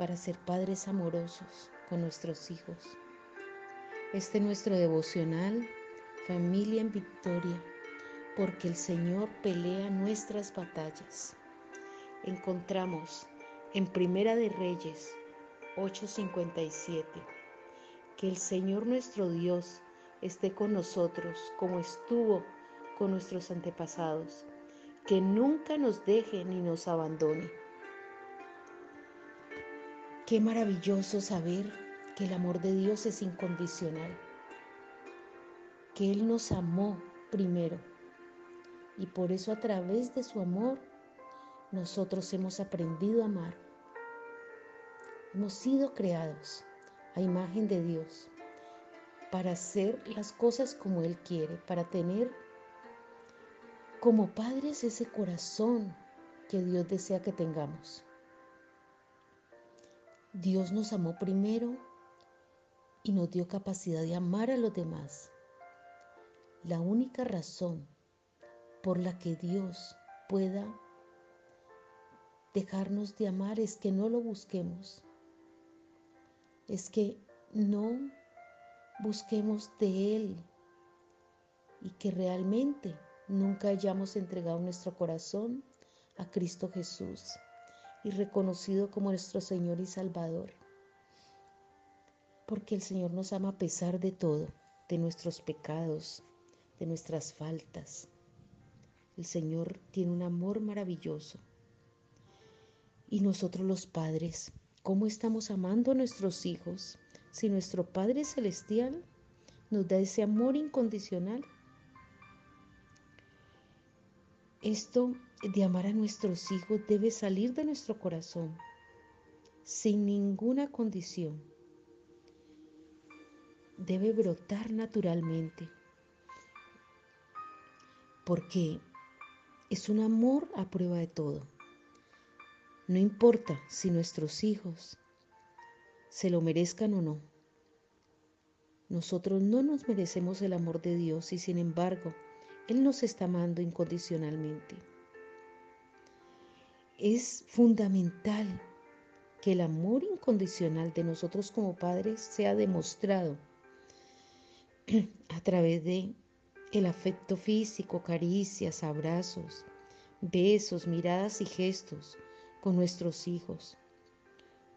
para ser padres amorosos con nuestros hijos. Este es nuestro devocional, familia en victoria, porque el Señor pelea nuestras batallas. Encontramos en Primera de Reyes 8:57 que el Señor nuestro Dios esté con nosotros como estuvo con nuestros antepasados, que nunca nos deje ni nos abandone. Qué maravilloso saber que el amor de Dios es incondicional, que Él nos amó primero y por eso a través de su amor nosotros hemos aprendido a amar. Hemos sido creados a imagen de Dios para hacer las cosas como Él quiere, para tener como padres ese corazón que Dios desea que tengamos. Dios nos amó primero y nos dio capacidad de amar a los demás. La única razón por la que Dios pueda dejarnos de amar es que no lo busquemos. Es que no busquemos de Él y que realmente nunca hayamos entregado nuestro corazón a Cristo Jesús y reconocido como nuestro Señor y Salvador. Porque el Señor nos ama a pesar de todo, de nuestros pecados, de nuestras faltas. El Señor tiene un amor maravilloso. Y nosotros los padres, ¿cómo estamos amando a nuestros hijos si nuestro Padre Celestial nos da ese amor incondicional? Esto de amar a nuestros hijos debe salir de nuestro corazón sin ninguna condición. Debe brotar naturalmente porque es un amor a prueba de todo. No importa si nuestros hijos se lo merezcan o no. Nosotros no nos merecemos el amor de Dios y sin embargo, Él nos está amando incondicionalmente es fundamental que el amor incondicional de nosotros como padres sea demostrado a través de el afecto físico, caricias, abrazos, besos, miradas y gestos con nuestros hijos.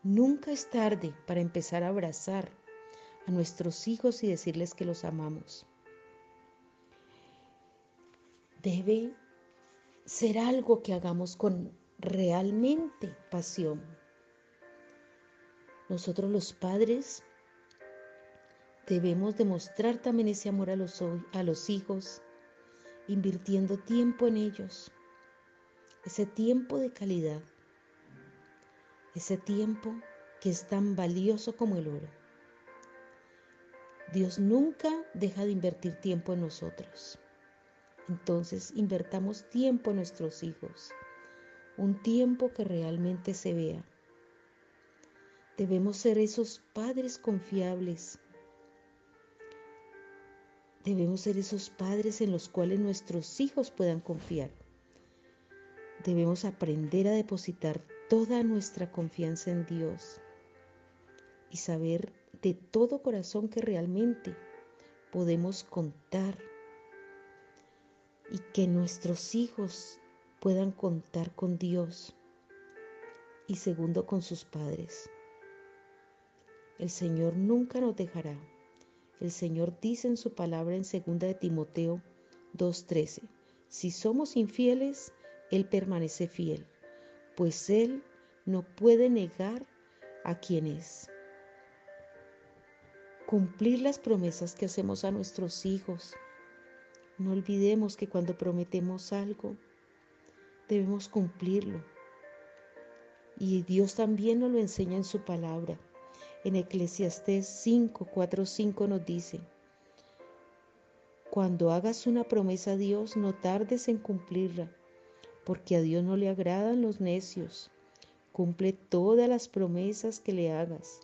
Nunca es tarde para empezar a abrazar a nuestros hijos y decirles que los amamos. Debe ser algo que hagamos con realmente pasión. Nosotros los padres debemos demostrar también ese amor a los, los hijos, invirtiendo tiempo en ellos, ese tiempo de calidad, ese tiempo que es tan valioso como el oro. Dios nunca deja de invertir tiempo en nosotros. Entonces, invertamos tiempo en nuestros hijos un tiempo que realmente se vea. Debemos ser esos padres confiables. Debemos ser esos padres en los cuales nuestros hijos puedan confiar. Debemos aprender a depositar toda nuestra confianza en Dios y saber de todo corazón que realmente podemos contar y que nuestros hijos puedan contar con Dios y segundo con sus padres. El Señor nunca nos dejará. El Señor dice en su palabra en 2 de Timoteo 2:13, si somos infieles, Él permanece fiel, pues Él no puede negar a quien es. Cumplir las promesas que hacemos a nuestros hijos. No olvidemos que cuando prometemos algo, debemos cumplirlo. Y Dios también nos lo enseña en su palabra. En Eclesiastés 5, 4, 5 nos dice, cuando hagas una promesa a Dios, no tardes en cumplirla, porque a Dios no le agradan los necios. Cumple todas las promesas que le hagas.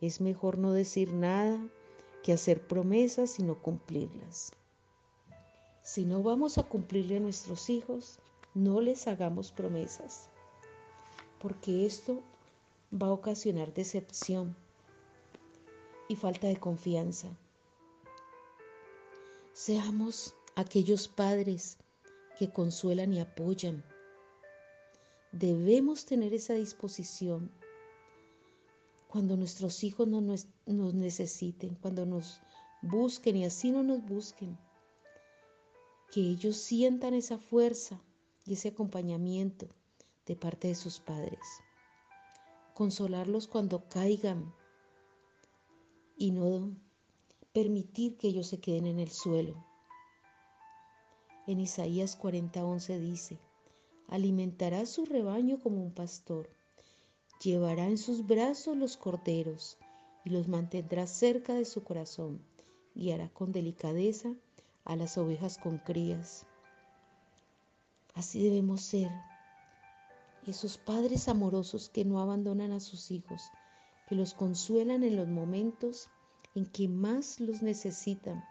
Es mejor no decir nada que hacer promesas y no cumplirlas. Si no vamos a cumplirle a nuestros hijos, no les hagamos promesas, porque esto va a ocasionar decepción y falta de confianza. Seamos aquellos padres que consuelan y apoyan. Debemos tener esa disposición cuando nuestros hijos no nos, necesiten, cuando nos busquen y así no nos busquen que ellos sientan esa fuerza y ese acompañamiento de parte de sus padres. Consolarlos cuando caigan y no permitir que ellos se queden en el suelo. En Isaías 40:11 dice, alimentará su rebaño como un pastor, llevará en sus brazos los corderos y los mantendrá cerca de su corazón, guiará con delicadeza a las ovejas con crías. Así debemos ser, esos padres amorosos que no abandonan a sus hijos, que los consuelan en los momentos en que más los necesitan.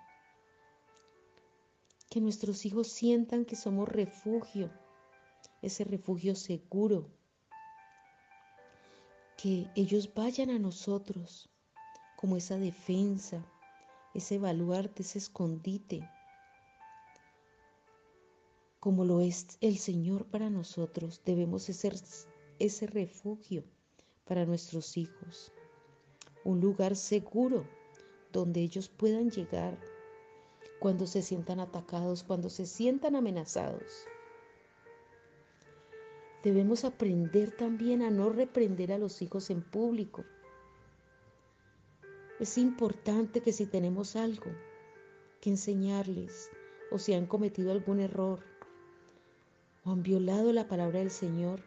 Que nuestros hijos sientan que somos refugio, ese refugio seguro. Que ellos vayan a nosotros como esa defensa, ese baluarte, ese escondite como lo es el Señor para nosotros, debemos ser ese refugio para nuestros hijos, un lugar seguro donde ellos puedan llegar cuando se sientan atacados, cuando se sientan amenazados. Debemos aprender también a no reprender a los hijos en público. Es importante que si tenemos algo que enseñarles o si han cometido algún error, o han violado la palabra del Señor.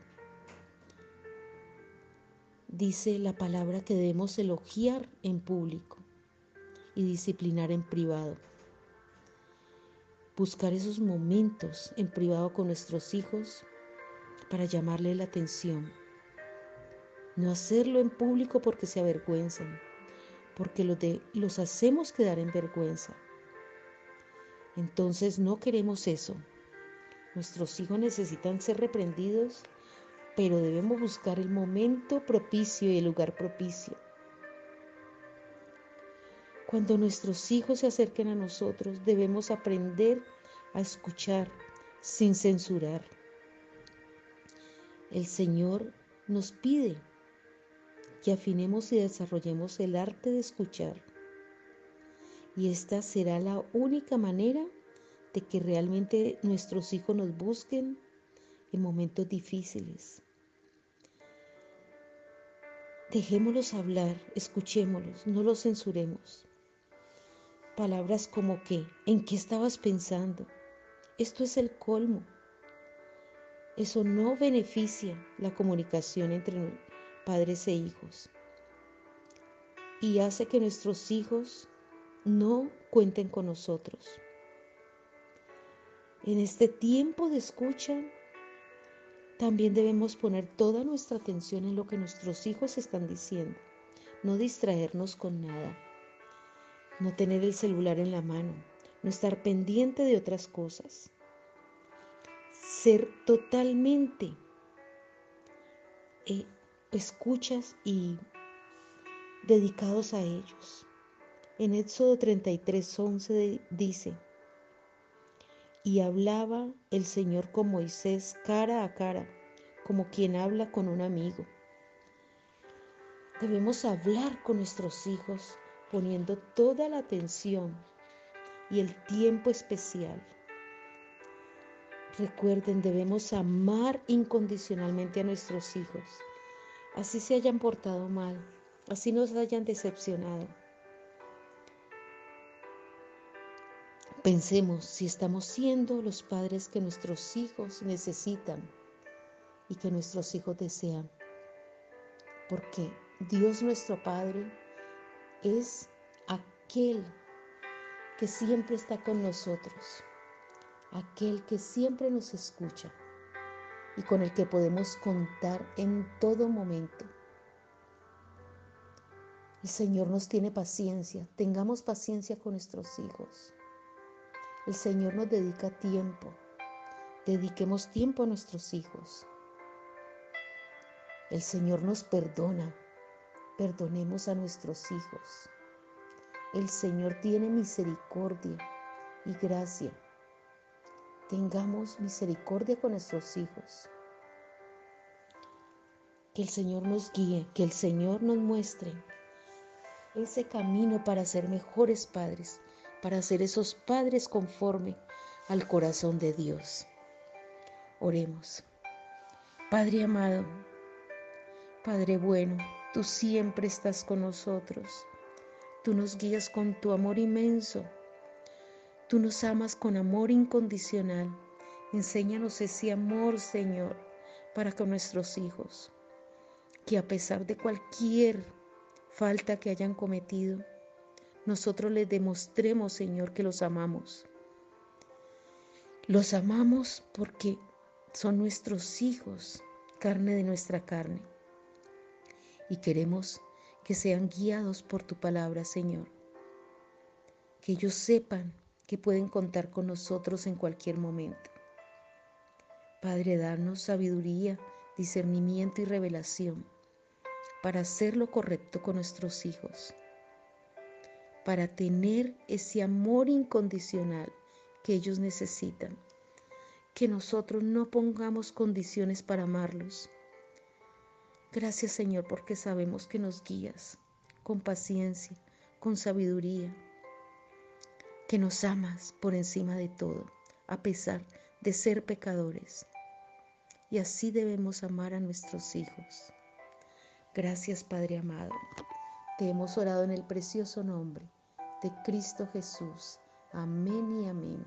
Dice la palabra que debemos elogiar en público y disciplinar en privado. Buscar esos momentos en privado con nuestros hijos para llamarle la atención. No hacerlo en público porque se avergüenzan, porque los, los hacemos quedar en vergüenza. Entonces no queremos eso. Nuestros hijos necesitan ser reprendidos, pero debemos buscar el momento propicio y el lugar propicio. Cuando nuestros hijos se acerquen a nosotros, debemos aprender a escuchar sin censurar. El Señor nos pide que afinemos y desarrollemos el arte de escuchar. Y esta será la única manera de que realmente nuestros hijos nos busquen en momentos difíciles. Dejémoslos hablar, escuchémoslos, no los censuremos. Palabras como que, ¿en qué estabas pensando? Esto es el colmo. Eso no beneficia la comunicación entre padres e hijos y hace que nuestros hijos no cuenten con nosotros. En este tiempo de escucha, también debemos poner toda nuestra atención en lo que nuestros hijos están diciendo, no distraernos con nada, no tener el celular en la mano, no estar pendiente de otras cosas, ser totalmente eh, escuchas y dedicados a ellos. En Éxodo 33, 11 dice, y hablaba el Señor con Moisés cara a cara, como quien habla con un amigo. Debemos hablar con nuestros hijos poniendo toda la atención y el tiempo especial. Recuerden, debemos amar incondicionalmente a nuestros hijos, así se hayan portado mal, así nos hayan decepcionado. Pensemos si estamos siendo los padres que nuestros hijos necesitan y que nuestros hijos desean. Porque Dios nuestro Padre es aquel que siempre está con nosotros, aquel que siempre nos escucha y con el que podemos contar en todo momento. El Señor nos tiene paciencia, tengamos paciencia con nuestros hijos. El Señor nos dedica tiempo, dediquemos tiempo a nuestros hijos. El Señor nos perdona, perdonemos a nuestros hijos. El Señor tiene misericordia y gracia. Tengamos misericordia con nuestros hijos. Que el Señor nos guíe, que el Señor nos muestre ese camino para ser mejores padres, para ser esos padres conforme al corazón de Dios. Oremos. Padre amado, Padre bueno, tú siempre estás con nosotros. Tú nos guías con tu amor inmenso. Tú nos amas con amor incondicional. Enséñanos ese amor, Señor, para con nuestros hijos. Que a pesar de cualquier falta que hayan cometido, nosotros les demostremos, Señor, que los amamos. Los amamos porque son nuestros hijos, carne de nuestra carne. Y queremos que sean guiados por tu palabra, Señor. Que ellos sepan que pueden contar con nosotros en cualquier momento. Padre, darnos sabiduría, discernimiento y revelación para hacer lo correcto con nuestros hijos, para tener ese amor incondicional que ellos necesitan. Que nosotros no pongamos condiciones para amarlos, Gracias Señor porque sabemos que nos guías con paciencia, con sabiduría, que nos amas por encima de todo, a pesar de ser pecadores. Y así debemos amar a nuestros hijos. Gracias Padre amado. Te hemos orado en el precioso nombre de Cristo Jesús. Amén y amén.